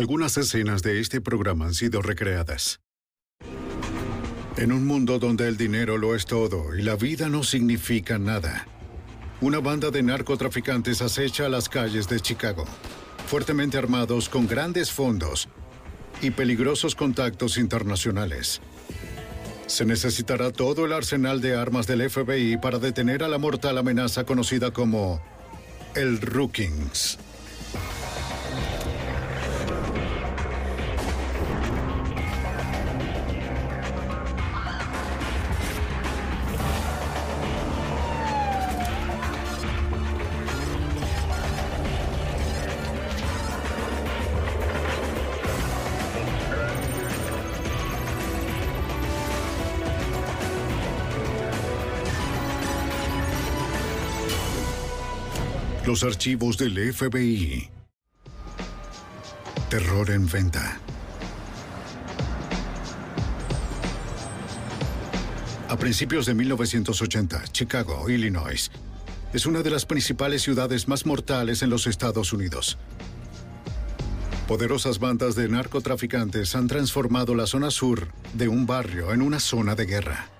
Algunas escenas de este programa han sido recreadas. En un mundo donde el dinero lo es todo y la vida no significa nada, una banda de narcotraficantes acecha las calles de Chicago, fuertemente armados con grandes fondos y peligrosos contactos internacionales. Se necesitará todo el arsenal de armas del FBI para detener a la mortal amenaza conocida como el Rookings. Los archivos del FBI. Terror en venta. A principios de 1980, Chicago, Illinois, es una de las principales ciudades más mortales en los Estados Unidos. Poderosas bandas de narcotraficantes han transformado la zona sur de un barrio en una zona de guerra.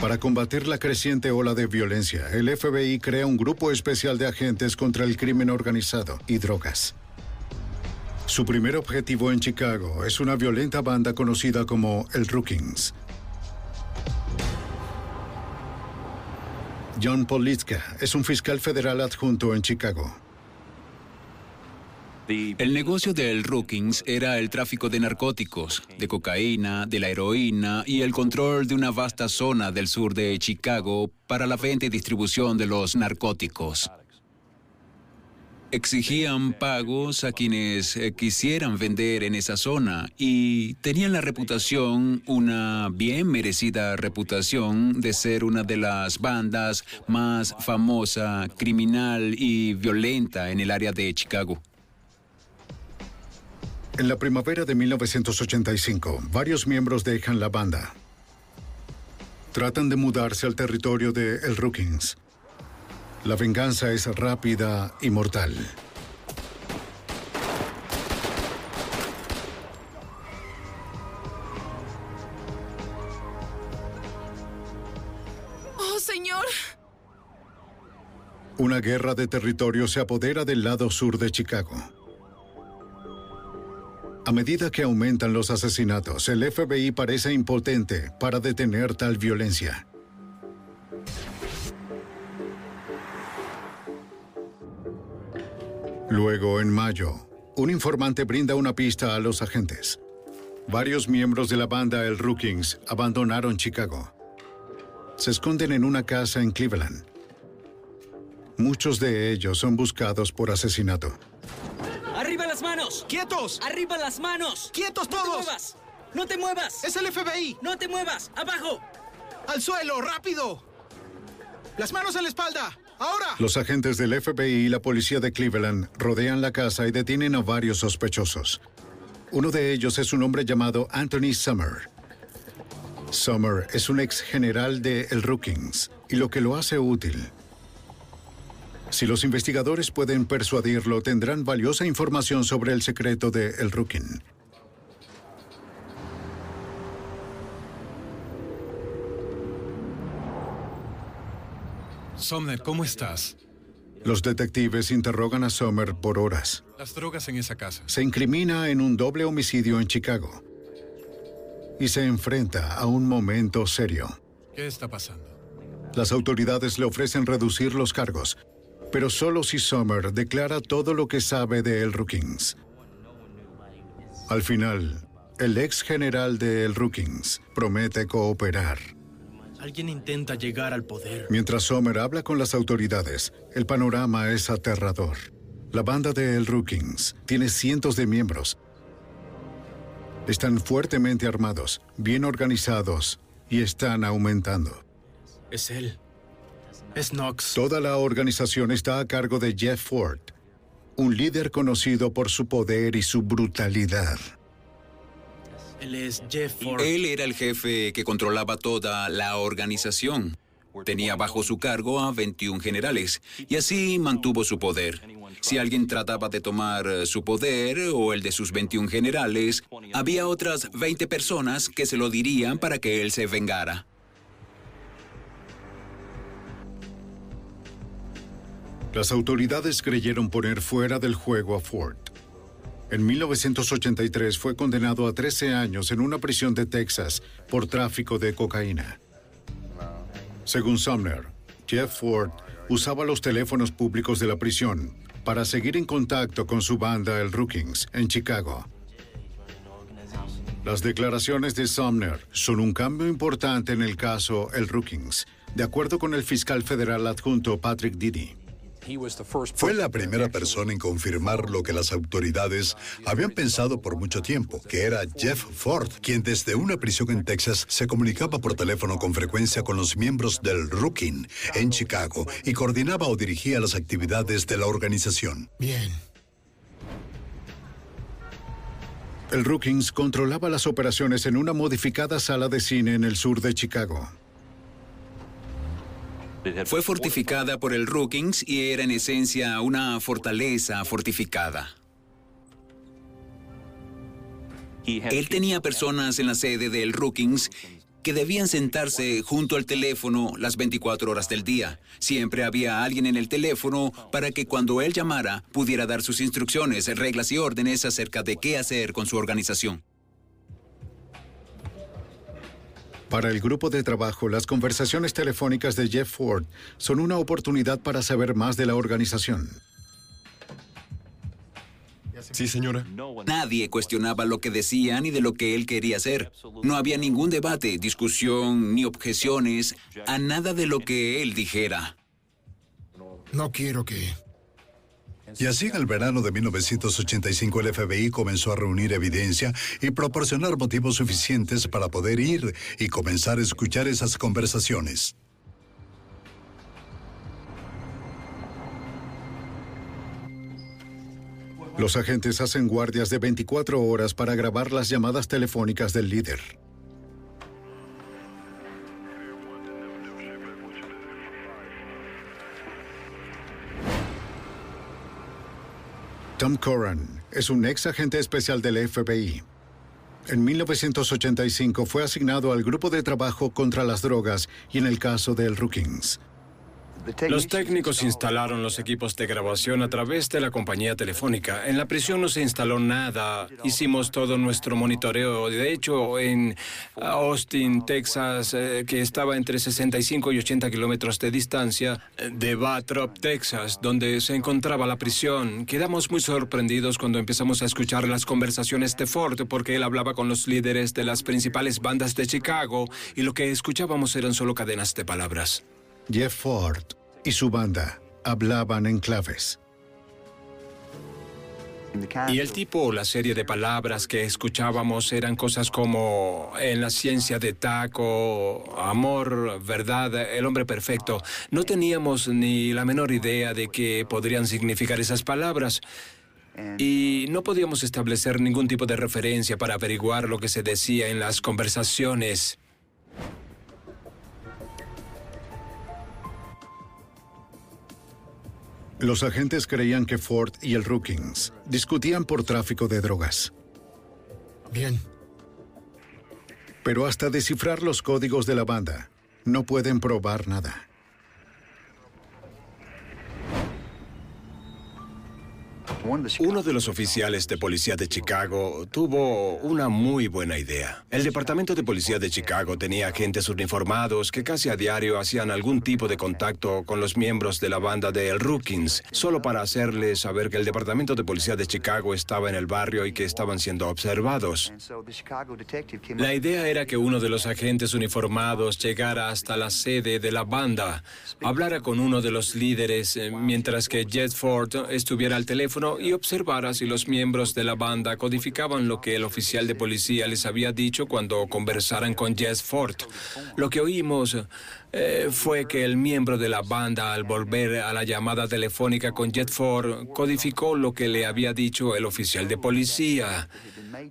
Para combatir la creciente ola de violencia, el FBI crea un grupo especial de agentes contra el crimen organizado y drogas. Su primer objetivo en Chicago es una violenta banda conocida como el Rookings. John Politzka es un fiscal federal adjunto en Chicago. El negocio del Rookings era el tráfico de narcóticos, de cocaína, de la heroína y el control de una vasta zona del sur de Chicago para la venta y distribución de los narcóticos. Exigían pagos a quienes eh, quisieran vender en esa zona y tenían la reputación, una bien merecida reputación, de ser una de las bandas más famosa, criminal y violenta en el área de Chicago. En la primavera de 1985, varios miembros dejan la banda. Tratan de mudarse al territorio de El Rookings. La venganza es rápida y mortal. ¡Oh, señor! Una guerra de territorio se apodera del lado sur de Chicago. A medida que aumentan los asesinatos, el FBI parece impotente para detener tal violencia. Luego, en mayo, un informante brinda una pista a los agentes. Varios miembros de la banda El Rookings abandonaron Chicago. Se esconden en una casa en Cleveland. Muchos de ellos son buscados por asesinato. ¡Quietos! ¡Arriba las manos! ¡Quietos ¡No todos! te muevas! ¡No te muevas! ¡Es el FBI! ¡No te muevas! ¡Abajo! ¡Al suelo! ¡Rápido! ¡Las manos en la espalda! ¡Ahora! Los agentes del FBI y la policía de Cleveland rodean la casa y detienen a varios sospechosos. Uno de ellos es un hombre llamado Anthony Summer. Summer es un ex general de El Rookings y lo que lo hace útil. Si los investigadores pueden persuadirlo, tendrán valiosa información sobre el secreto de El Rooking. Somner, ¿cómo estás? Los detectives interrogan a Sommer por horas. Las drogas en esa casa. Se incrimina en un doble homicidio en Chicago. Y se enfrenta a un momento serio. ¿Qué está pasando? Las autoridades le ofrecen reducir los cargos, pero solo si Sommer declara todo lo que sabe de El Rookings. Al final, el ex general de El Rookings promete cooperar. Alguien intenta llegar al poder. Mientras Sommer habla con las autoridades, el panorama es aterrador. La banda de El Rookings tiene cientos de miembros. Están fuertemente armados, bien organizados y están aumentando. Es él. Es Knox. Toda la organización está a cargo de Jeff Ford, un líder conocido por su poder y su brutalidad. Él es Jeff Ford. Él era el jefe que controlaba toda la organización. Tenía bajo su cargo a 21 generales y así mantuvo su poder. Si alguien trataba de tomar eh, su poder o el de sus 21 generales, había otras 20 personas que se lo dirían para que él se vengara. Las autoridades creyeron poner fuera del juego a Ford. En 1983 fue condenado a 13 años en una prisión de Texas por tráfico de cocaína. Según Sumner, Jeff Ford usaba los teléfonos públicos de la prisión para seguir en contacto con su banda El Rookings en Chicago. Las declaraciones de Sumner son un cambio importante en el caso El Rookings, de acuerdo con el fiscal federal adjunto Patrick Diddy. Fue la primera persona en confirmar lo que las autoridades habían pensado por mucho tiempo, que era Jeff Ford, quien desde una prisión en Texas se comunicaba por teléfono con frecuencia con los miembros del Rookin en Chicago y coordinaba o dirigía las actividades de la organización. Bien. El Rookings controlaba las operaciones en una modificada sala de cine en el sur de Chicago. Fue fortificada por el Rookings y era en esencia una fortaleza fortificada. Él tenía personas en la sede del Rookings que debían sentarse junto al teléfono las 24 horas del día. Siempre había alguien en el teléfono para que cuando él llamara pudiera dar sus instrucciones, reglas y órdenes acerca de qué hacer con su organización. Para el grupo de trabajo, las conversaciones telefónicas de Jeff Ford son una oportunidad para saber más de la organización. Sí, señora. Nadie cuestionaba lo que decía ni de lo que él quería hacer. No había ningún debate, discusión ni objeciones a nada de lo que él dijera. No quiero que... Y así en el verano de 1985 el FBI comenzó a reunir evidencia y proporcionar motivos suficientes para poder ir y comenzar a escuchar esas conversaciones. Los agentes hacen guardias de 24 horas para grabar las llamadas telefónicas del líder. Tom Curran es un ex agente especial del FBI. En 1985 fue asignado al grupo de trabajo contra las drogas y en el caso del Rookings. Los técnicos instalaron los equipos de grabación a través de la compañía telefónica. En la prisión no se instaló nada. Hicimos todo nuestro monitoreo. De hecho, en Austin, Texas, eh, que estaba entre 65 y 80 kilómetros de distancia de Batrop, Texas, donde se encontraba la prisión, quedamos muy sorprendidos cuando empezamos a escuchar las conversaciones de Ford, porque él hablaba con los líderes de las principales bandas de Chicago y lo que escuchábamos eran solo cadenas de palabras. Jeff Ford y su banda hablaban en claves. Y el tipo o la serie de palabras que escuchábamos eran cosas como en la ciencia de taco, amor, verdad, el hombre perfecto. No teníamos ni la menor idea de qué podrían significar esas palabras. Y no podíamos establecer ningún tipo de referencia para averiguar lo que se decía en las conversaciones. Los agentes creían que Ford y el Rookings discutían por tráfico de drogas. Bien. Pero hasta descifrar los códigos de la banda, no pueden probar nada. Uno de los oficiales de policía de Chicago tuvo una muy buena idea. El Departamento de Policía de Chicago tenía agentes uniformados que casi a diario hacían algún tipo de contacto con los miembros de la banda de El Rookings, solo para hacerles saber que el Departamento de Policía de Chicago estaba en el barrio y que estaban siendo observados. La idea era que uno de los agentes uniformados llegara hasta la sede de la banda, hablara con uno de los líderes eh, mientras que Jet Ford estuviera al teléfono y observara si los miembros de la banda codificaban lo que el oficial de policía les había dicho cuando conversaran con Jet Ford. Lo que oímos eh, fue que el miembro de la banda, al volver a la llamada telefónica con Jet Ford, codificó lo que le había dicho el oficial de policía.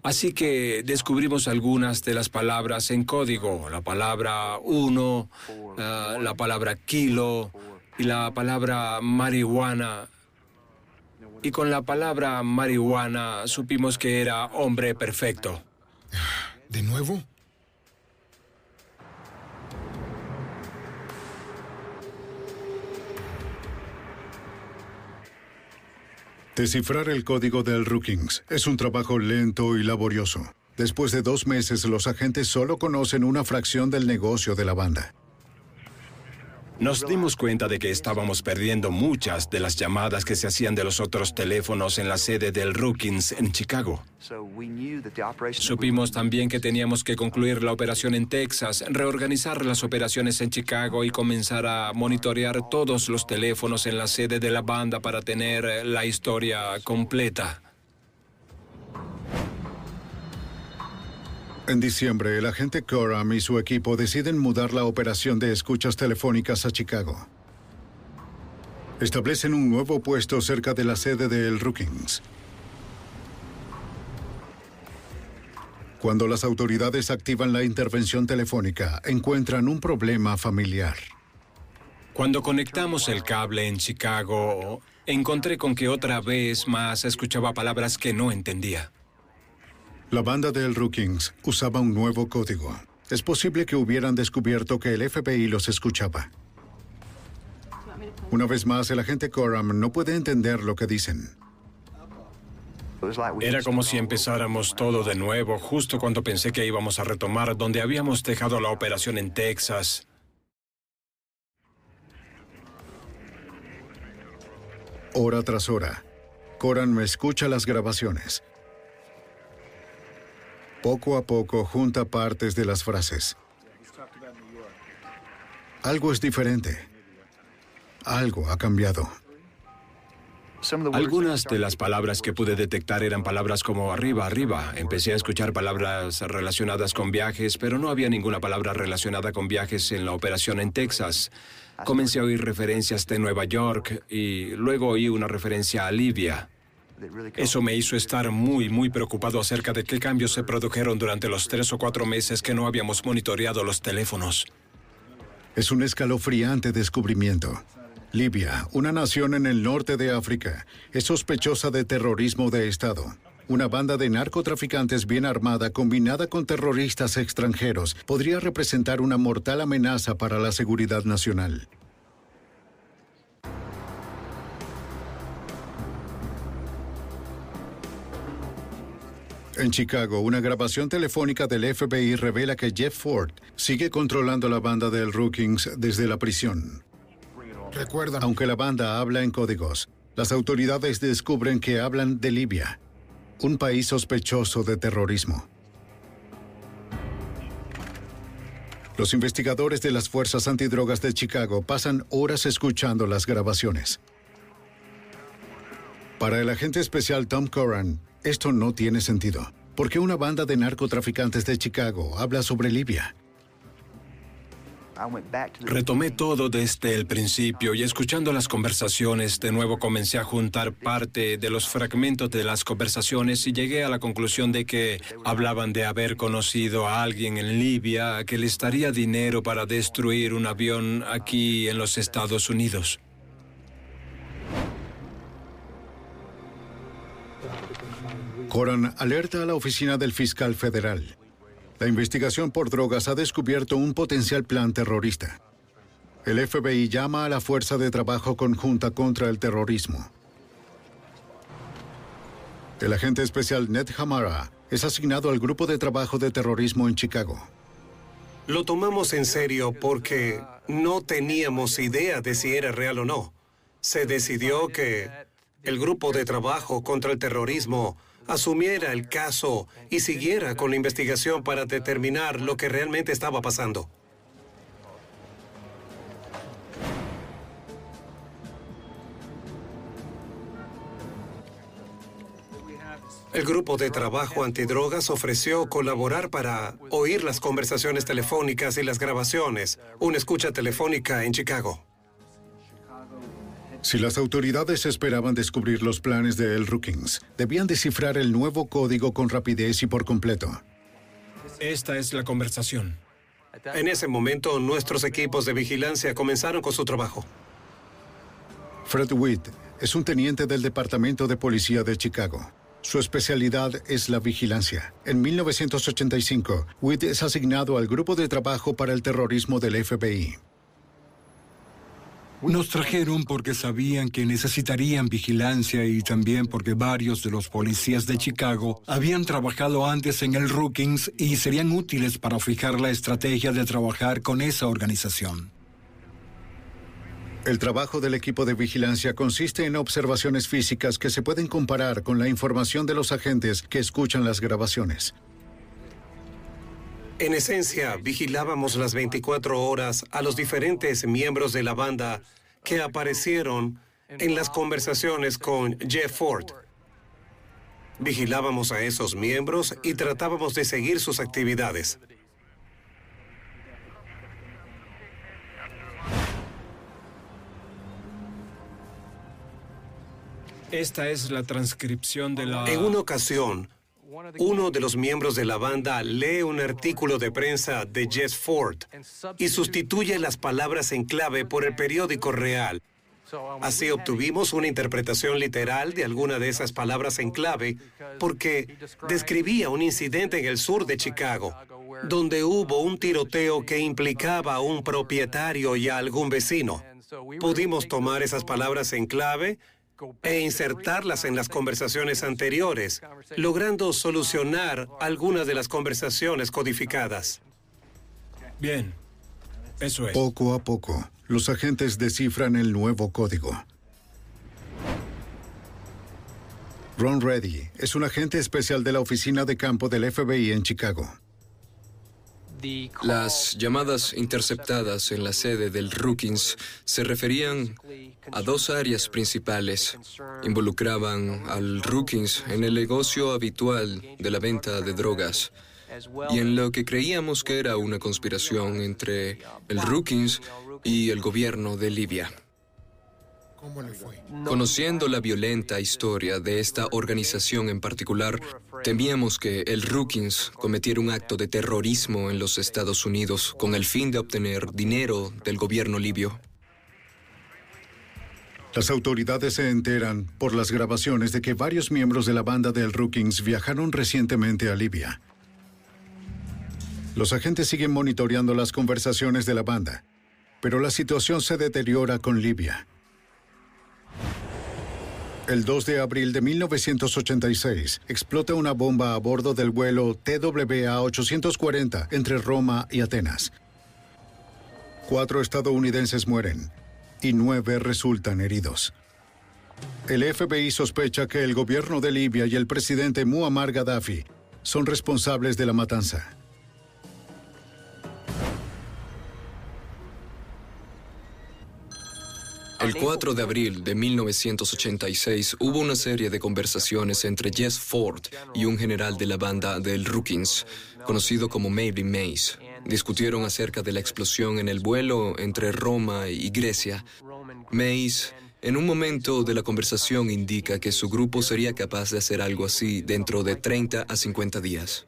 Así que descubrimos algunas de las palabras en código, la palabra uno, eh, la palabra kilo y la palabra marihuana. Y con la palabra marihuana supimos que era hombre perfecto. ¿De nuevo? Descifrar el código del Rookings es un trabajo lento y laborioso. Después de dos meses, los agentes solo conocen una fracción del negocio de la banda. Nos dimos cuenta de que estábamos perdiendo muchas de las llamadas que se hacían de los otros teléfonos en la sede del Rookings en Chicago. Supimos también que teníamos que concluir la operación en Texas, reorganizar las operaciones en Chicago y comenzar a monitorear todos los teléfonos en la sede de la banda para tener la historia completa. En diciembre, el agente Coram y su equipo deciden mudar la operación de escuchas telefónicas a Chicago. Establecen un nuevo puesto cerca de la sede de El Rookings. Cuando las autoridades activan la intervención telefónica, encuentran un problema familiar. Cuando conectamos el cable en Chicago, encontré con que otra vez más escuchaba palabras que no entendía. La banda de El Rookings usaba un nuevo código. Es posible que hubieran descubierto que el FBI los escuchaba. Una vez más, el agente Coram no puede entender lo que dicen. Era como si empezáramos todo de nuevo, justo cuando pensé que íbamos a retomar donde habíamos dejado la operación en Texas. Hora tras hora, Coram me escucha las grabaciones. Poco a poco junta partes de las frases. Algo es diferente. Algo ha cambiado. Algunas de las palabras que pude detectar eran palabras como arriba, arriba. Empecé a escuchar palabras relacionadas con viajes, pero no había ninguna palabra relacionada con viajes en la operación en Texas. Comencé a oír referencias de Nueva York y luego oí una referencia a Libia. Eso me hizo estar muy, muy preocupado acerca de qué cambios se produjeron durante los tres o cuatro meses que no habíamos monitoreado los teléfonos. Es un escalofriante descubrimiento. Libia, una nación en el norte de África, es sospechosa de terrorismo de Estado. Una banda de narcotraficantes bien armada combinada con terroristas extranjeros podría representar una mortal amenaza para la seguridad nacional. En Chicago, una grabación telefónica del FBI revela que Jeff Ford sigue controlando la banda del Rookings desde la prisión. Recuerda. Aunque la banda habla en códigos, las autoridades descubren que hablan de Libia, un país sospechoso de terrorismo. Los investigadores de las fuerzas antidrogas de Chicago pasan horas escuchando las grabaciones. Para el agente especial Tom Curran, esto no tiene sentido. ¿Por qué una banda de narcotraficantes de Chicago habla sobre Libia? Retomé todo desde el principio y escuchando las conversaciones de nuevo comencé a juntar parte de los fragmentos de las conversaciones y llegué a la conclusión de que hablaban de haber conocido a alguien en Libia que le estaría dinero para destruir un avión aquí en los Estados Unidos. Coran alerta a la oficina del fiscal federal. La investigación por drogas ha descubierto un potencial plan terrorista. El FBI llama a la Fuerza de Trabajo Conjunta contra el Terrorismo. El agente especial Ned Hamara es asignado al grupo de trabajo de terrorismo en Chicago. Lo tomamos en serio porque no teníamos idea de si era real o no. Se decidió que el grupo de trabajo contra el terrorismo asumiera el caso y siguiera con la investigación para determinar lo que realmente estaba pasando. El grupo de trabajo antidrogas ofreció colaborar para oír las conversaciones telefónicas y las grabaciones, una escucha telefónica en Chicago. Si las autoridades esperaban descubrir los planes de El Rookings, debían descifrar el nuevo código con rapidez y por completo. Esta es la conversación. En ese momento, nuestros equipos de vigilancia comenzaron con su trabajo. Fred Witt es un teniente del Departamento de Policía de Chicago. Su especialidad es la vigilancia. En 1985, Witt es asignado al Grupo de Trabajo para el Terrorismo del FBI. Nos trajeron porque sabían que necesitarían vigilancia y también porque varios de los policías de Chicago habían trabajado antes en el Rookings y serían útiles para fijar la estrategia de trabajar con esa organización. El trabajo del equipo de vigilancia consiste en observaciones físicas que se pueden comparar con la información de los agentes que escuchan las grabaciones. En esencia, vigilábamos las 24 horas a los diferentes miembros de la banda que aparecieron en las conversaciones con Jeff Ford. Vigilábamos a esos miembros y tratábamos de seguir sus actividades. Esta es la transcripción de la... En una ocasión, uno de los miembros de la banda lee un artículo de prensa de Jess Ford y sustituye las palabras en clave por el periódico real. Así obtuvimos una interpretación literal de alguna de esas palabras en clave porque describía un incidente en el sur de Chicago, donde hubo un tiroteo que implicaba a un propietario y a algún vecino. Pudimos tomar esas palabras en clave e insertarlas en las conversaciones anteriores, logrando solucionar algunas de las conversaciones codificadas. Bien, eso es. Poco a poco, los agentes descifran el nuevo código. Ron Reddy es un agente especial de la oficina de campo del FBI en Chicago. Las llamadas interceptadas en la sede del Rookings se referían a dos áreas principales. Involucraban al Rookings en el negocio habitual de la venta de drogas y en lo que creíamos que era una conspiración entre el Rookings y el gobierno de Libia. Conociendo la violenta historia de esta organización en particular, temíamos que el Rookings cometiera un acto de terrorismo en los Estados Unidos con el fin de obtener dinero del gobierno libio. Las autoridades se enteran por las grabaciones de que varios miembros de la banda del Rookings viajaron recientemente a Libia. Los agentes siguen monitoreando las conversaciones de la banda, pero la situación se deteriora con Libia. El 2 de abril de 1986 explota una bomba a bordo del vuelo TWA 840 entre Roma y Atenas. Cuatro estadounidenses mueren y nueve resultan heridos. El FBI sospecha que el gobierno de Libia y el presidente Muammar Gaddafi son responsables de la matanza. El 4 de abril de 1986 hubo una serie de conversaciones entre Jess Ford y un general de la banda del Rookings, conocido como Maybe Mays. Discutieron acerca de la explosión en el vuelo entre Roma y Grecia. Mays, en un momento de la conversación, indica que su grupo sería capaz de hacer algo así dentro de 30 a 50 días.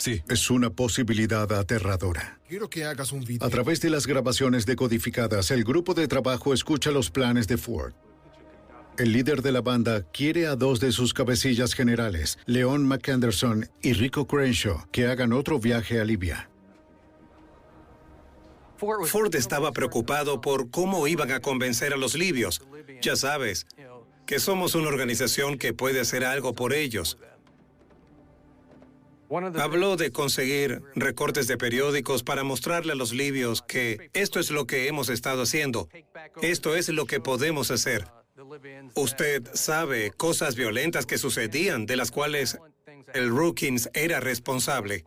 Sí. Es una posibilidad aterradora. Quiero que hagas un video. A través de las grabaciones decodificadas, el grupo de trabajo escucha los planes de Ford. El líder de la banda quiere a dos de sus cabecillas generales, Leon McAnderson y Rico Crenshaw, que hagan otro viaje a Libia. Ford estaba preocupado por cómo iban a convencer a los libios. Ya sabes, que somos una organización que puede hacer algo por ellos. Habló de conseguir recortes de periódicos para mostrarle a los libios que esto es lo que hemos estado haciendo, esto es lo que podemos hacer. Usted sabe cosas violentas que sucedían de las cuales el Rookings era responsable.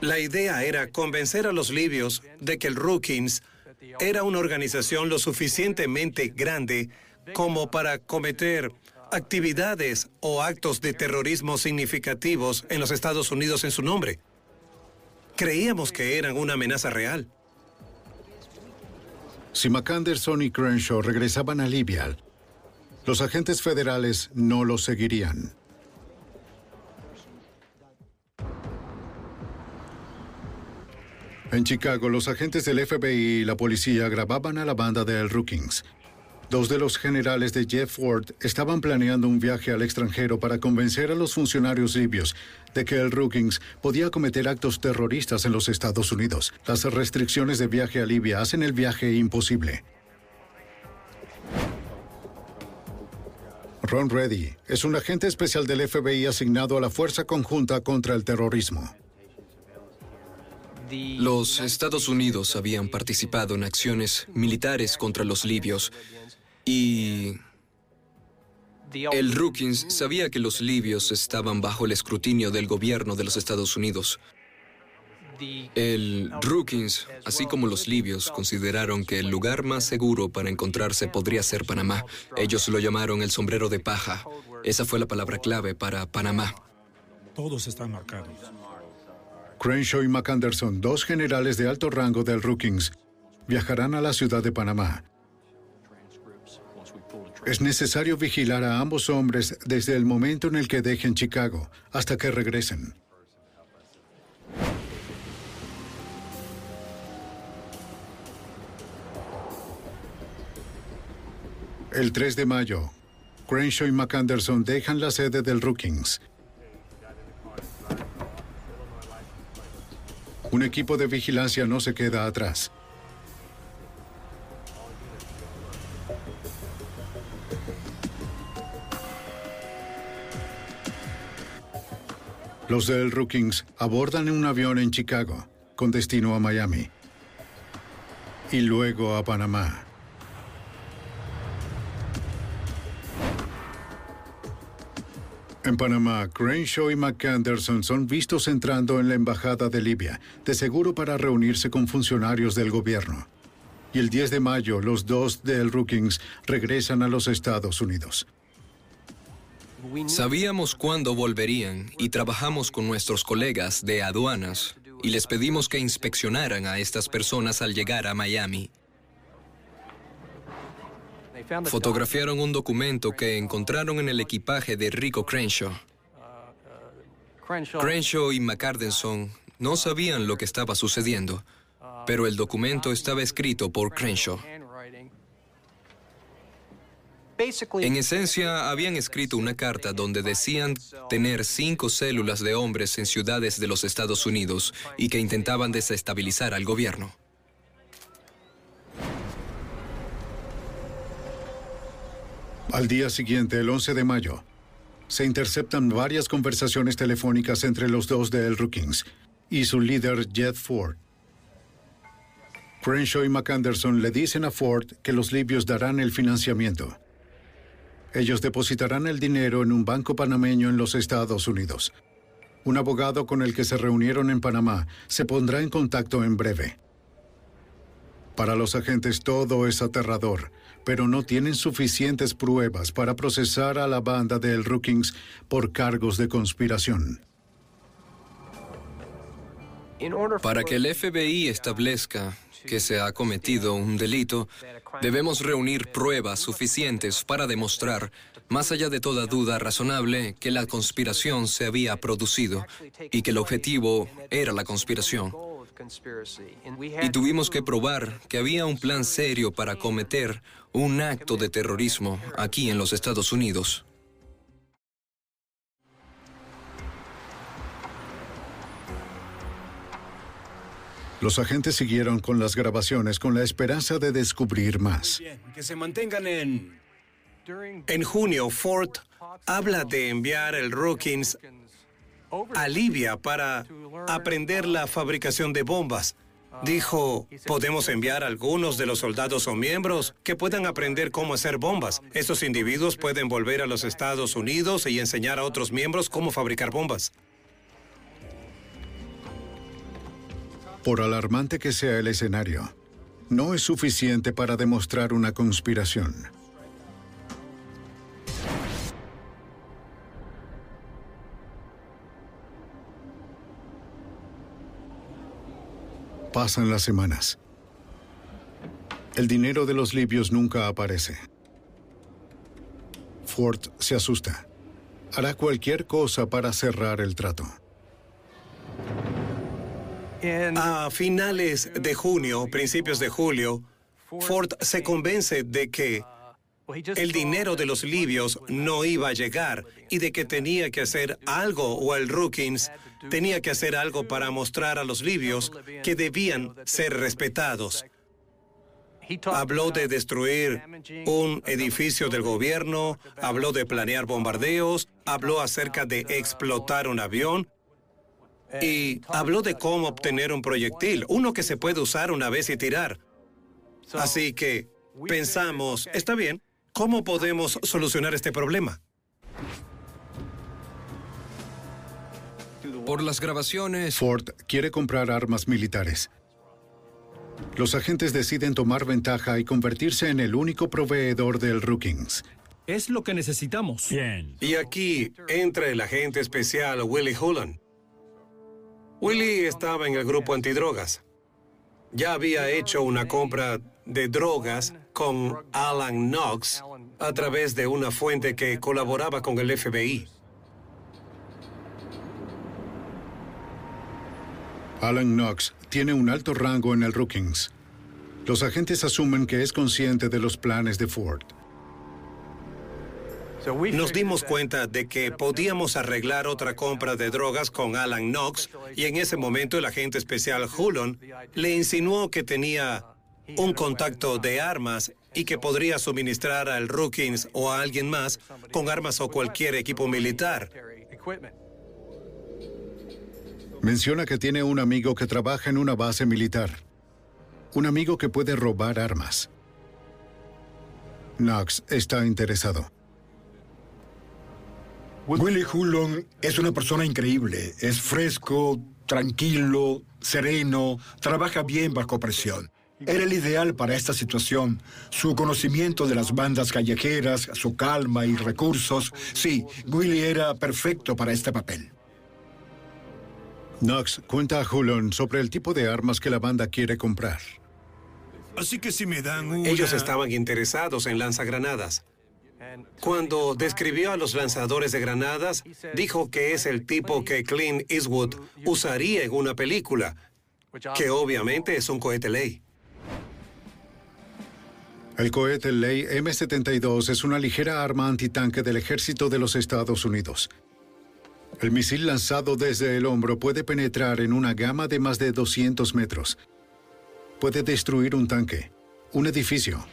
La idea era convencer a los libios de que el Rookings era una organización lo suficientemente grande como para cometer actividades o actos de terrorismo significativos en los Estados Unidos en su nombre. Creíamos que eran una amenaza real. Si McAnderson y Crenshaw regresaban a Libia, los agentes federales no los seguirían. En Chicago, los agentes del FBI y la policía grababan a la banda de El Rookings. Dos de los generales de Jeff Ford estaban planeando un viaje al extranjero para convencer a los funcionarios libios de que el Rookings podía cometer actos terroristas en los Estados Unidos. Las restricciones de viaje a Libia hacen el viaje imposible. Ron Reddy es un agente especial del FBI asignado a la Fuerza Conjunta contra el Terrorismo. Los Estados Unidos habían participado en acciones militares contra los libios y el Rookings sabía que los libios estaban bajo el escrutinio del gobierno de los Estados Unidos. El Rookings, así como los libios, consideraron que el lugar más seguro para encontrarse podría ser Panamá. Ellos lo llamaron el sombrero de paja. Esa fue la palabra clave para Panamá. Todos están marcados. Crenshaw y McAnderson, dos generales de alto rango del Rookings, viajarán a la ciudad de Panamá. Es necesario vigilar a ambos hombres desde el momento en el que dejen Chicago hasta que regresen. El 3 de mayo, Crenshaw y McAnderson dejan la sede del Rookings. Un equipo de vigilancia no se queda atrás. Los del Rookings abordan un avión en Chicago, con destino a Miami, y luego a Panamá. En Panamá, Crenshaw y McAnderson son vistos entrando en la embajada de Libia, de seguro para reunirse con funcionarios del gobierno. Y el 10 de mayo, los dos del Rookings regresan a los Estados Unidos. Sabíamos cuándo volverían y trabajamos con nuestros colegas de aduanas y les pedimos que inspeccionaran a estas personas al llegar a Miami. Fotografiaron un documento que encontraron en el equipaje de Rico Crenshaw. Crenshaw y McCardenson no sabían lo que estaba sucediendo, pero el documento estaba escrito por Crenshaw. En esencia, habían escrito una carta donde decían tener cinco células de hombres en ciudades de los Estados Unidos y que intentaban desestabilizar al gobierno. Al día siguiente, el 11 de mayo, se interceptan varias conversaciones telefónicas entre los dos de El Rookings y su líder, Jed Ford. Crenshaw y McAnderson le dicen a Ford que los libios darán el financiamiento. Ellos depositarán el dinero en un banco panameño en los Estados Unidos. Un abogado con el que se reunieron en Panamá se pondrá en contacto en breve. Para los agentes todo es aterrador, pero no tienen suficientes pruebas para procesar a la banda de El Rookings por cargos de conspiración. Para que el FBI establezca que se ha cometido un delito, debemos reunir pruebas suficientes para demostrar, más allá de toda duda razonable, que la conspiración se había producido y que el objetivo era la conspiración. Y tuvimos que probar que había un plan serio para cometer un acto de terrorismo aquí en los Estados Unidos. Los agentes siguieron con las grabaciones con la esperanza de descubrir más. Que se mantengan en... En junio, Ford habla de enviar el Rookings a Libia para aprender la fabricación de bombas. Dijo, podemos enviar algunos de los soldados o miembros que puedan aprender cómo hacer bombas. Estos individuos pueden volver a los Estados Unidos y enseñar a otros miembros cómo fabricar bombas. Por alarmante que sea el escenario, no es suficiente para demostrar una conspiración. Pasan las semanas. El dinero de los libios nunca aparece. Ford se asusta. Hará cualquier cosa para cerrar el trato. A finales de junio, principios de julio, Ford se convence de que el dinero de los libios no iba a llegar y de que tenía que hacer algo, o el Rookings tenía que hacer algo para mostrar a los libios que debían ser respetados. Habló de destruir un edificio del gobierno, habló de planear bombardeos, habló acerca de explotar un avión y habló de cómo obtener un proyectil, uno que se puede usar una vez y tirar. Así que pensamos, está bien, ¿cómo podemos solucionar este problema? Por las grabaciones... Ford quiere comprar armas militares. Los agentes deciden tomar ventaja y convertirse en el único proveedor del Rookings. Es lo que necesitamos. Bien. Y aquí entra el agente especial Willie Hulan. Willie estaba en el grupo antidrogas. Ya había hecho una compra de drogas con Alan Knox a través de una fuente que colaboraba con el FBI. Alan Knox tiene un alto rango en el Rookings. Los agentes asumen que es consciente de los planes de Ford. Nos dimos cuenta de que podíamos arreglar otra compra de drogas con Alan Knox y en ese momento el agente especial Hulon le insinuó que tenía un contacto de armas y que podría suministrar al Rookings o a alguien más con armas o cualquier equipo militar. Menciona que tiene un amigo que trabaja en una base militar. Un amigo que puede robar armas. Knox está interesado. Willie Hullon es una persona increíble. Es fresco, tranquilo, sereno, trabaja bien bajo presión. Era el ideal para esta situación. Su conocimiento de las bandas callejeras, su calma y recursos. Sí, Willie era perfecto para este papel. Knox cuenta a Hullon sobre el tipo de armas que la banda quiere comprar. Así que si me dan una... Ellos estaban interesados en lanzagranadas. Cuando describió a los lanzadores de granadas, dijo que es el tipo que Clint Eastwood usaría en una película, que obviamente es un cohete ley. El cohete Ley M-72 es una ligera arma antitanque del ejército de los Estados Unidos. El misil lanzado desde el hombro puede penetrar en una gama de más de 200 metros. Puede destruir un tanque, un edificio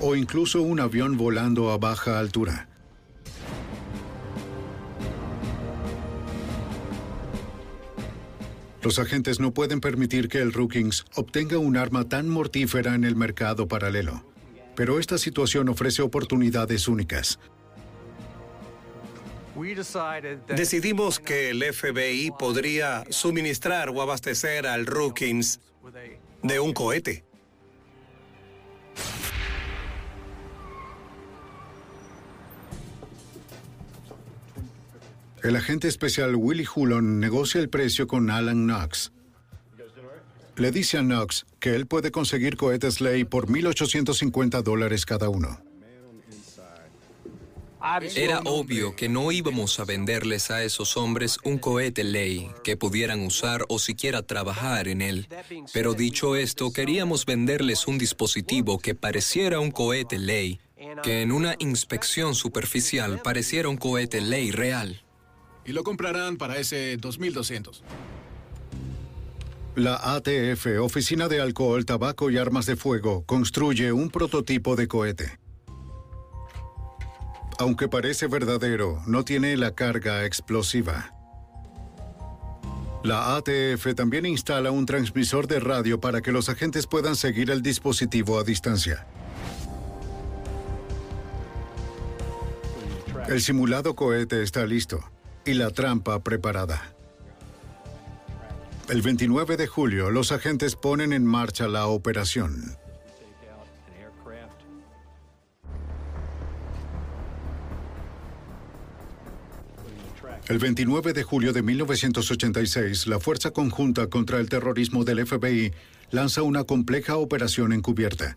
o incluso un avión volando a baja altura. Los agentes no pueden permitir que el Rookings obtenga un arma tan mortífera en el mercado paralelo. Pero esta situación ofrece oportunidades únicas. Decidimos que el FBI podría suministrar o abastecer al Rookings de un cohete. El agente especial Willie Hullon negocia el precio con Alan Knox. Le dice a Knox que él puede conseguir cohetes Ley por 1.850 dólares cada uno. Era obvio que no íbamos a venderles a esos hombres un cohete ley que pudieran usar o siquiera trabajar en él. Pero dicho esto, queríamos venderles un dispositivo que pareciera un cohete ley, que en una inspección superficial pareciera un cohete ley real. Y lo comprarán para ese 2200. La ATF, Oficina de Alcohol, Tabaco y Armas de Fuego, construye un prototipo de cohete. Aunque parece verdadero, no tiene la carga explosiva. La ATF también instala un transmisor de radio para que los agentes puedan seguir el dispositivo a distancia. El simulado cohete está listo y la trampa preparada. El 29 de julio, los agentes ponen en marcha la operación. El 29 de julio de 1986, la Fuerza Conjunta contra el Terrorismo del FBI lanza una compleja operación encubierta.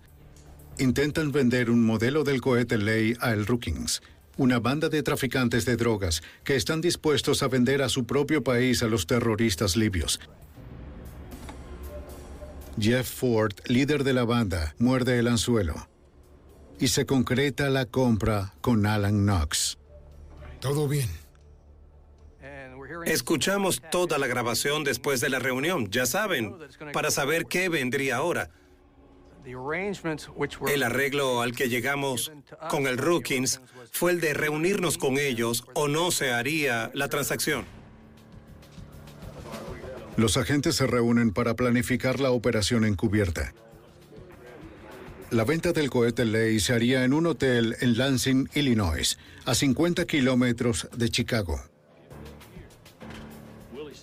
Intentan vender un modelo del cohete Ley a el Rookings, una banda de traficantes de drogas que están dispuestos a vender a su propio país a los terroristas libios. Jeff Ford, líder de la banda, muerde el anzuelo. Y se concreta la compra con Alan Knox. Todo bien. Escuchamos toda la grabación después de la reunión, ya saben, para saber qué vendría ahora. El arreglo al que llegamos con el Rookins fue el de reunirnos con ellos o no se haría la transacción. Los agentes se reúnen para planificar la operación encubierta. La venta del cohete Ley se haría en un hotel en Lansing, Illinois, a 50 kilómetros de Chicago.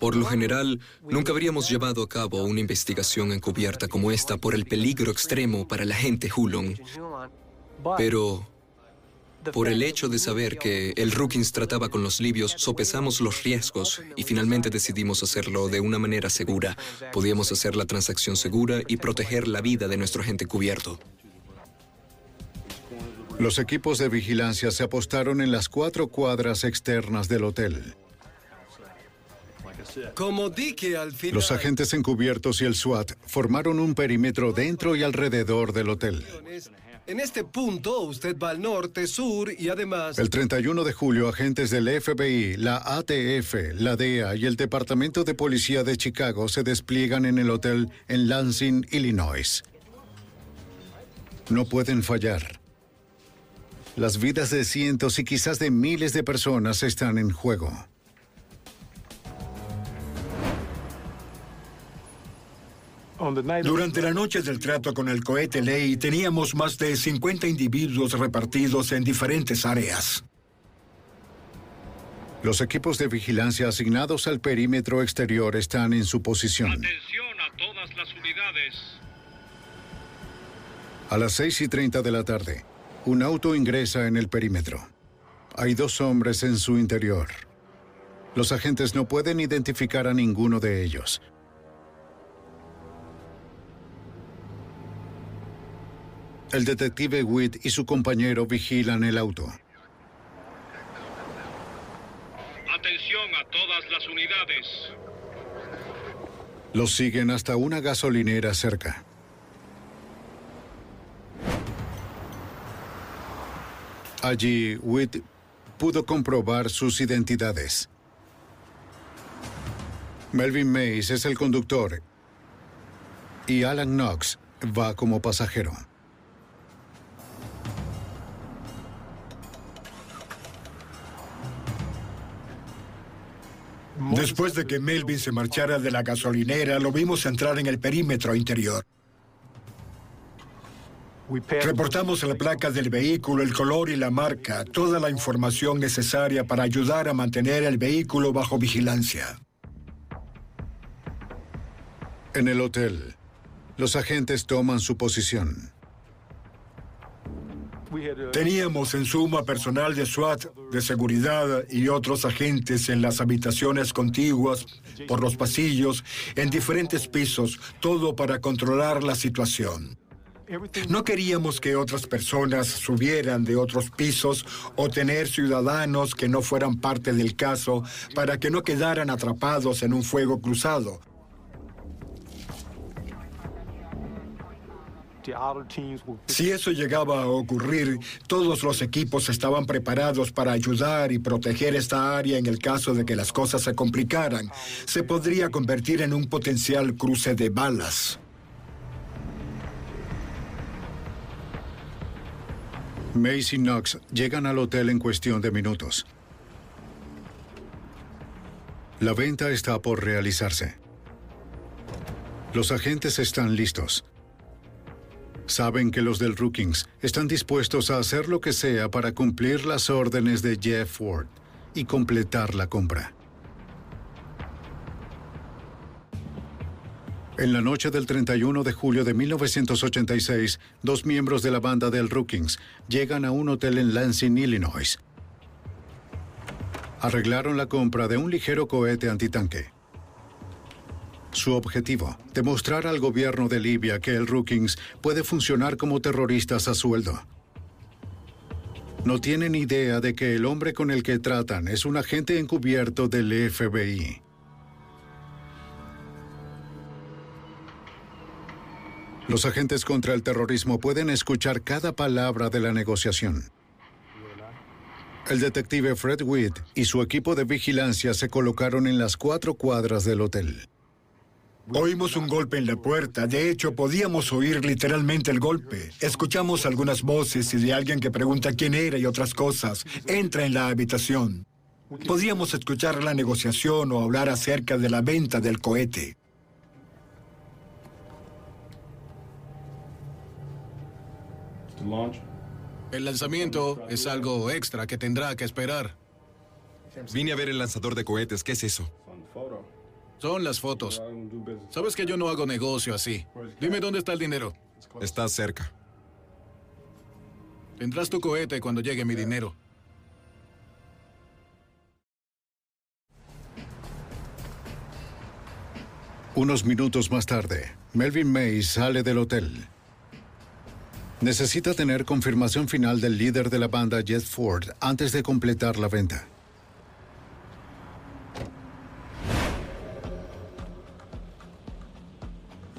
Por lo general, nunca habríamos llevado a cabo una investigación encubierta como esta por el peligro extremo para la gente Hulon. Pero por el hecho de saber que el Rookins trataba con los libios, sopesamos los riesgos y finalmente decidimos hacerlo de una manera segura. Podíamos hacer la transacción segura y proteger la vida de nuestro agente cubierto. Los equipos de vigilancia se apostaron en las cuatro cuadras externas del hotel. Como dije al final... Los agentes encubiertos y el SWAT formaron un perímetro dentro y alrededor del hotel. En este punto, usted va al norte, sur y además... El 31 de julio, agentes del FBI, la ATF, la DEA y el Departamento de Policía de Chicago se despliegan en el hotel en Lansing, Illinois. No pueden fallar. Las vidas de cientos y quizás de miles de personas están en juego. Durante la noche del trato con el cohete Ley teníamos más de 50 individuos repartidos en diferentes áreas. Los equipos de vigilancia asignados al perímetro exterior están en su posición. Atención a todas las unidades. A las 6 y 30 de la tarde, un auto ingresa en el perímetro. Hay dos hombres en su interior. Los agentes no pueden identificar a ninguno de ellos. El detective Witt y su compañero vigilan el auto. Atención a todas las unidades. Los siguen hasta una gasolinera cerca. Allí, Witt pudo comprobar sus identidades. Melvin Mays es el conductor y Alan Knox va como pasajero. Después de que Melvin se marchara de la gasolinera, lo vimos entrar en el perímetro interior. Reportamos la placa del vehículo, el color y la marca, toda la información necesaria para ayudar a mantener el vehículo bajo vigilancia. En el hotel, los agentes toman su posición. Teníamos en suma personal de SWAT, de seguridad y otros agentes en las habitaciones contiguas, por los pasillos, en diferentes pisos, todo para controlar la situación. No queríamos que otras personas subieran de otros pisos o tener ciudadanos que no fueran parte del caso para que no quedaran atrapados en un fuego cruzado. Si eso llegaba a ocurrir, todos los equipos estaban preparados para ayudar y proteger esta área en el caso de que las cosas se complicaran. Se podría convertir en un potencial cruce de balas. Mace y Knox llegan al hotel en cuestión de minutos. La venta está por realizarse. Los agentes están listos. Saben que los del Rookings están dispuestos a hacer lo que sea para cumplir las órdenes de Jeff Ford y completar la compra. En la noche del 31 de julio de 1986, dos miembros de la banda del Rookings llegan a un hotel en Lansing, Illinois. Arreglaron la compra de un ligero cohete antitanque. Su objetivo, demostrar al gobierno de Libia que el Rookings puede funcionar como terroristas a sueldo. No tienen idea de que el hombre con el que tratan es un agente encubierto del FBI. Los agentes contra el terrorismo pueden escuchar cada palabra de la negociación. El detective Fred Witt y su equipo de vigilancia se colocaron en las cuatro cuadras del hotel. Oímos un golpe en la puerta. De hecho, podíamos oír literalmente el golpe. Escuchamos algunas voces y de alguien que pregunta quién era y otras cosas. Entra en la habitación. Podíamos escuchar la negociación o hablar acerca de la venta del cohete. El lanzamiento es algo extra que tendrá que esperar. Vine a ver el lanzador de cohetes. ¿Qué es eso? Son las fotos. Sabes que yo no hago negocio así. Dime dónde está el dinero. Está cerca. Tendrás tu cohete cuando llegue mi dinero. Unos minutos más tarde, Melvin Mays sale del hotel. Necesita tener confirmación final del líder de la banda, Jet Ford, antes de completar la venta.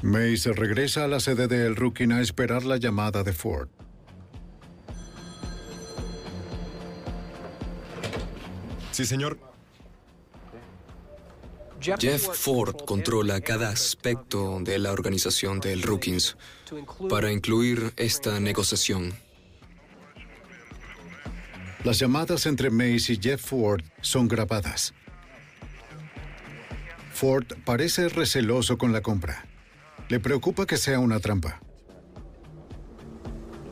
Mays regresa a la sede de El Rookin a esperar la llamada de Ford. Sí, señor. Jeff Ford controla cada aspecto de la organización del Rookings para incluir esta negociación. Las llamadas entre Mays y Jeff Ford son grabadas. Ford parece receloso con la compra. Le preocupa que sea una trampa.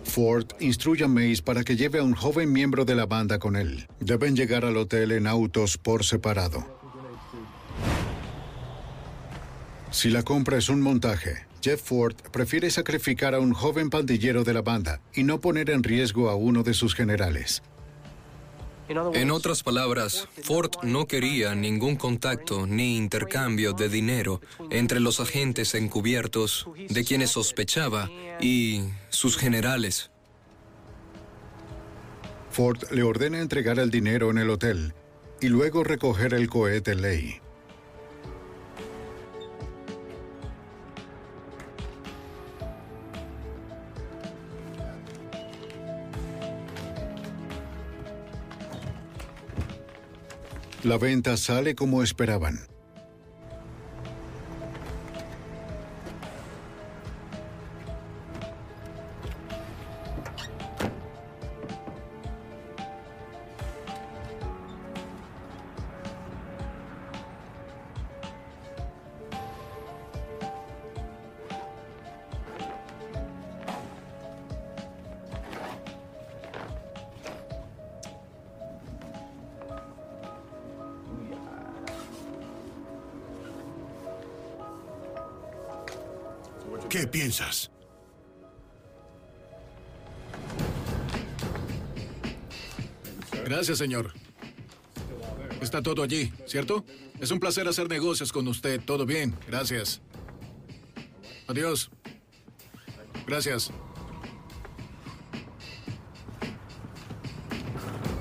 Ford instruye a Mays para que lleve a un joven miembro de la banda con él. Deben llegar al hotel en autos por separado. Si la compra es un montaje, Jeff Ford prefiere sacrificar a un joven pandillero de la banda y no poner en riesgo a uno de sus generales. En otras palabras, Ford no quería ningún contacto ni intercambio de dinero entre los agentes encubiertos de quienes sospechaba y sus generales. Ford le ordena entregar el dinero en el hotel y luego recoger el cohete Ley. La venta sale como esperaban. Gracias, señor. Está todo allí, ¿cierto? Es un placer hacer negocios con usted. Todo bien, gracias. Adiós. Gracias.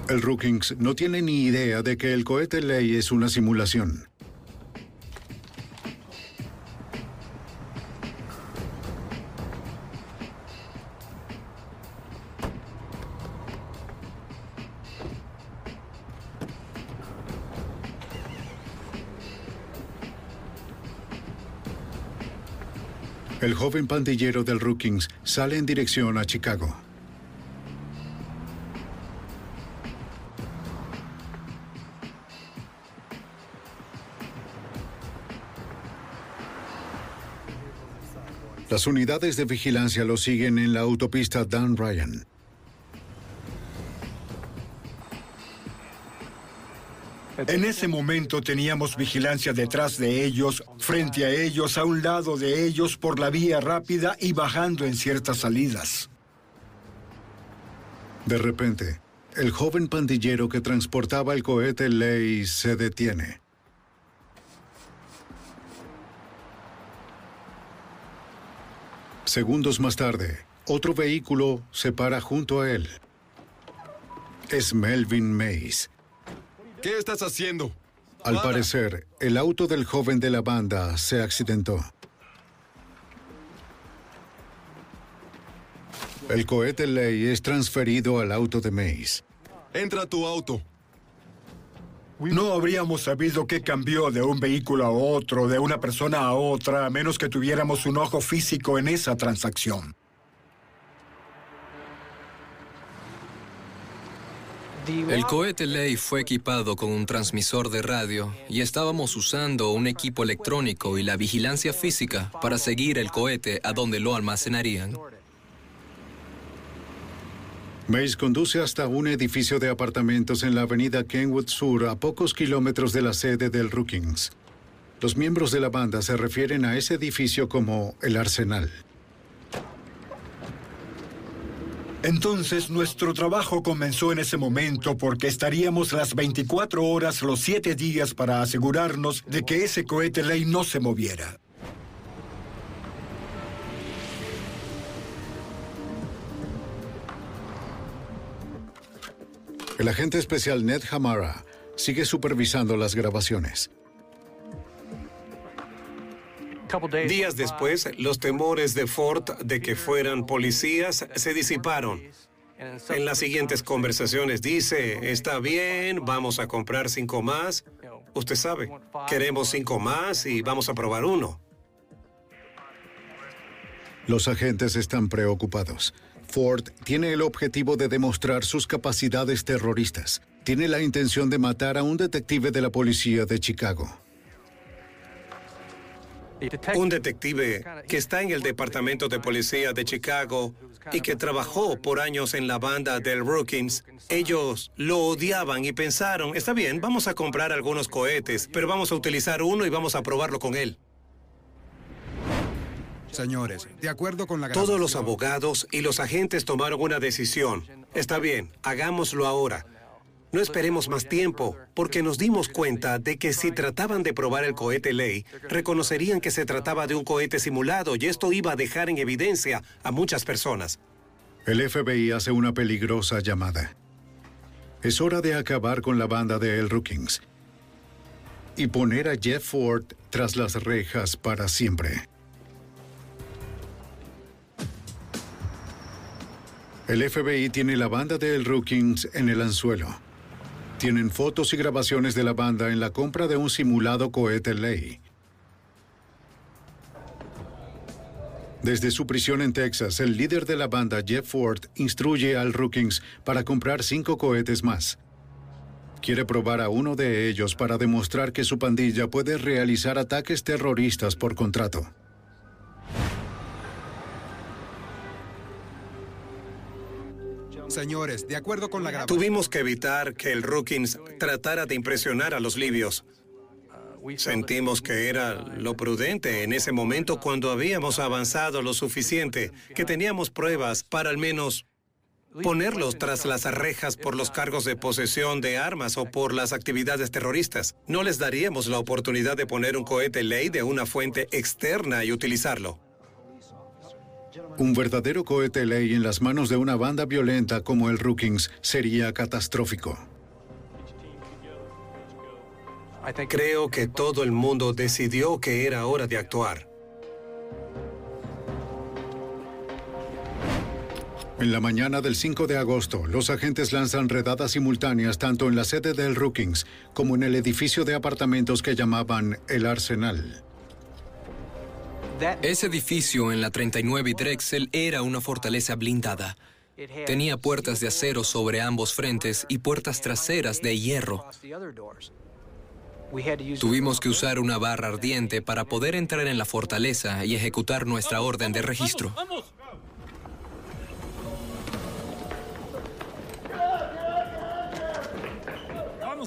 El Rookings no tiene ni idea de que el cohete Ley es una simulación. Joven pandillero del Rookings sale en dirección a Chicago. Las unidades de vigilancia lo siguen en la autopista Dan Ryan. En ese momento teníamos vigilancia detrás de ellos, frente a ellos, a un lado de ellos, por la vía rápida y bajando en ciertas salidas. De repente, el joven pandillero que transportaba el cohete Ley se detiene. Segundos más tarde, otro vehículo se para junto a él. Es Melvin Mays. ¿Qué estás haciendo? Al parecer, el auto del joven de la banda se accidentó. El cohete Ley es transferido al auto de Mays. Entra a tu auto. No habríamos sabido qué cambió de un vehículo a otro, de una persona a otra, a menos que tuviéramos un ojo físico en esa transacción. El cohete Ley fue equipado con un transmisor de radio y estábamos usando un equipo electrónico y la vigilancia física para seguir el cohete a donde lo almacenarían. Mays conduce hasta un edificio de apartamentos en la avenida Kenwood Sur, a pocos kilómetros de la sede del Rookings. Los miembros de la banda se refieren a ese edificio como el Arsenal. Entonces nuestro trabajo comenzó en ese momento porque estaríamos las 24 horas los 7 días para asegurarnos de que ese cohete ley no se moviera. El agente especial Ned Hamara sigue supervisando las grabaciones. Días después, los temores de Ford de que fueran policías se disiparon. En las siguientes conversaciones dice, está bien, vamos a comprar cinco más. Usted sabe, queremos cinco más y vamos a probar uno. Los agentes están preocupados. Ford tiene el objetivo de demostrar sus capacidades terroristas. Tiene la intención de matar a un detective de la policía de Chicago. Un detective que está en el Departamento de Policía de Chicago y que trabajó por años en la banda del Rookings. Ellos lo odiaban y pensaron, está bien, vamos a comprar algunos cohetes, pero vamos a utilizar uno y vamos a probarlo con él. Señores, de acuerdo con la Todos los abogados y los agentes tomaron una decisión. Está bien, hagámoslo ahora. No esperemos más tiempo, porque nos dimos cuenta de que si trataban de probar el cohete ley, reconocerían que se trataba de un cohete simulado y esto iba a dejar en evidencia a muchas personas. El FBI hace una peligrosa llamada. Es hora de acabar con la banda de El Rookings y poner a Jeff Ford tras las rejas para siempre. El FBI tiene la banda de El Rookings en el anzuelo. Tienen fotos y grabaciones de la banda en la compra de un simulado cohete ley. Desde su prisión en Texas, el líder de la banda, Jeff Ford, instruye al Rookings para comprar cinco cohetes más. Quiere probar a uno de ellos para demostrar que su pandilla puede realizar ataques terroristas por contrato. Señores, de acuerdo con la grabación... Tuvimos que evitar que el Rookings tratara de impresionar a los libios. Sentimos que era lo prudente en ese momento cuando habíamos avanzado lo suficiente, que teníamos pruebas para al menos ponerlos tras las rejas por los cargos de posesión de armas o por las actividades terroristas. No les daríamos la oportunidad de poner un cohete ley de una fuente externa y utilizarlo. Un verdadero cohete ley en las manos de una banda violenta como el Rookings sería catastrófico. Creo que todo el mundo decidió que era hora de actuar. En la mañana del 5 de agosto, los agentes lanzan redadas simultáneas tanto en la sede del Rookings como en el edificio de apartamentos que llamaban el Arsenal. Ese edificio en la 39 y Drexel era una fortaleza blindada. Tenía puertas de acero sobre ambos frentes y puertas traseras de hierro. Tuvimos que usar una barra ardiente para poder entrar en la fortaleza y ejecutar nuestra orden de registro. Vamos,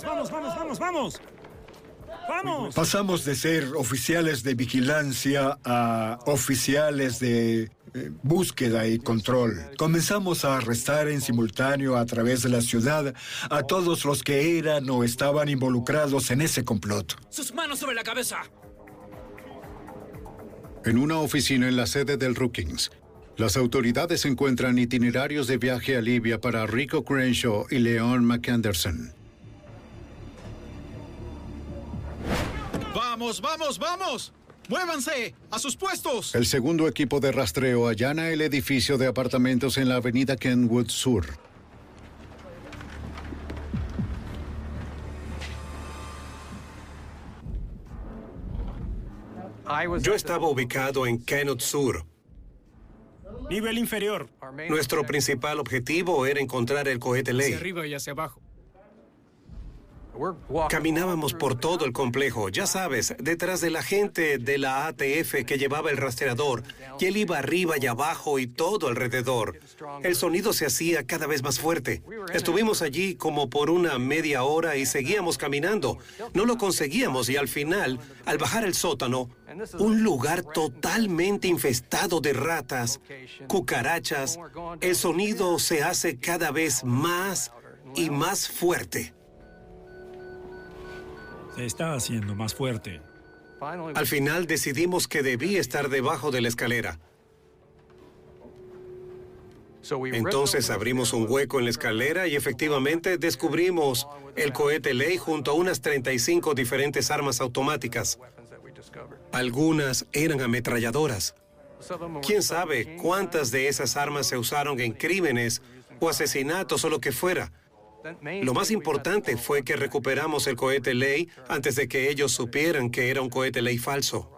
vamos, vamos, vamos, vamos. Vamos. Pasamos de ser oficiales de vigilancia a oficiales de eh, búsqueda y control. Comenzamos a arrestar en simultáneo a través de la ciudad a todos los que eran o estaban involucrados en ese complot. ¡Sus manos sobre la cabeza! En una oficina en la sede del Rookings, las autoridades encuentran itinerarios de viaje a Libia para Rico Crenshaw y Leon McAnderson. ¡Vamos, vamos, vamos! ¡Muévanse! ¡A sus puestos! El segundo equipo de rastreo allana el edificio de apartamentos en la avenida Kenwood Sur. Yo estaba ubicado en Kenwood Sur. Nivel inferior. Nuestro principal objetivo era encontrar el cohete ley. Hacia arriba y hacia abajo. Caminábamos por todo el complejo, ya sabes, detrás de la gente de la ATF que llevaba el rastreador, y él iba arriba y abajo y todo alrededor. El sonido se hacía cada vez más fuerte. Estuvimos allí como por una media hora y seguíamos caminando. No lo conseguíamos y al final, al bajar el sótano, un lugar totalmente infestado de ratas, cucarachas, el sonido se hace cada vez más y más fuerte. Se está haciendo más fuerte. Al final decidimos que debía estar debajo de la escalera. Entonces abrimos un hueco en la escalera y efectivamente descubrimos el cohete ley junto a unas 35 diferentes armas automáticas. Algunas eran ametralladoras. ¿Quién sabe cuántas de esas armas se usaron en crímenes o asesinatos o lo que fuera? Lo más importante fue que recuperamos el cohete ley antes de que ellos supieran que era un cohete ley falso.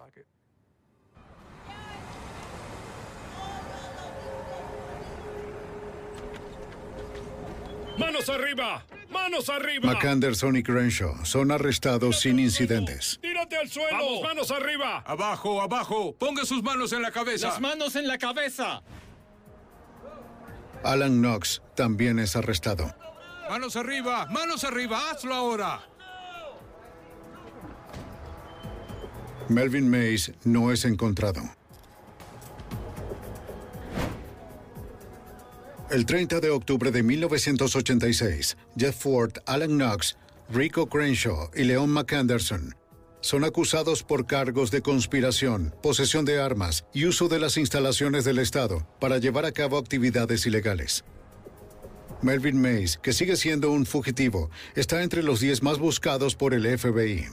¡Manos arriba! ¡Manos arriba! McAnderson y Crenshaw son arrestados sin incidentes. ¡Tírate al suelo! ¡Vamos, manos arriba! Abajo, abajo. Ponga sus manos en la cabeza. ¡Las manos en la cabeza! Alan Knox también es arrestado. Manos arriba, manos arriba, hazlo ahora. Melvin Mays no es encontrado. El 30 de octubre de 1986, Jeff Ford, Alan Knox, Rico Crenshaw y Leon McAnderson son acusados por cargos de conspiración, posesión de armas y uso de las instalaciones del Estado para llevar a cabo actividades ilegales. Melvin Mays, que sigue siendo un fugitivo, está entre los 10 más buscados por el FBI.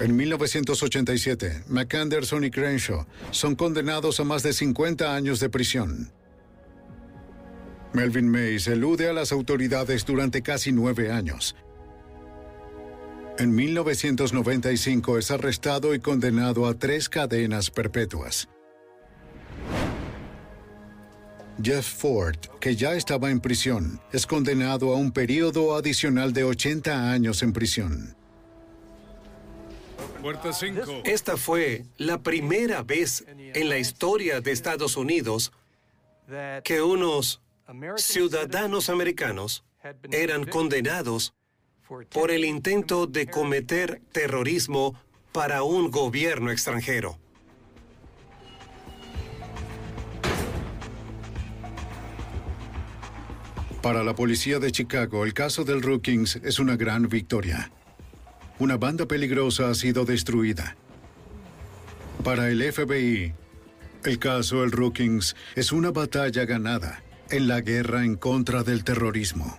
En 1987, McAnderson y Crenshaw son condenados a más de 50 años de prisión. Melvin Mays elude a las autoridades durante casi nueve años. En 1995 es arrestado y condenado a tres cadenas perpetuas. Jeff Ford, que ya estaba en prisión, es condenado a un periodo adicional de 80 años en prisión. Esta fue la primera vez en la historia de Estados Unidos que unos ciudadanos americanos eran condenados por el intento de cometer terrorismo para un gobierno extranjero. Para la policía de Chicago, el caso del Rookings es una gran victoria. Una banda peligrosa ha sido destruida. Para el FBI, el caso del Rookings es una batalla ganada en la guerra en contra del terrorismo.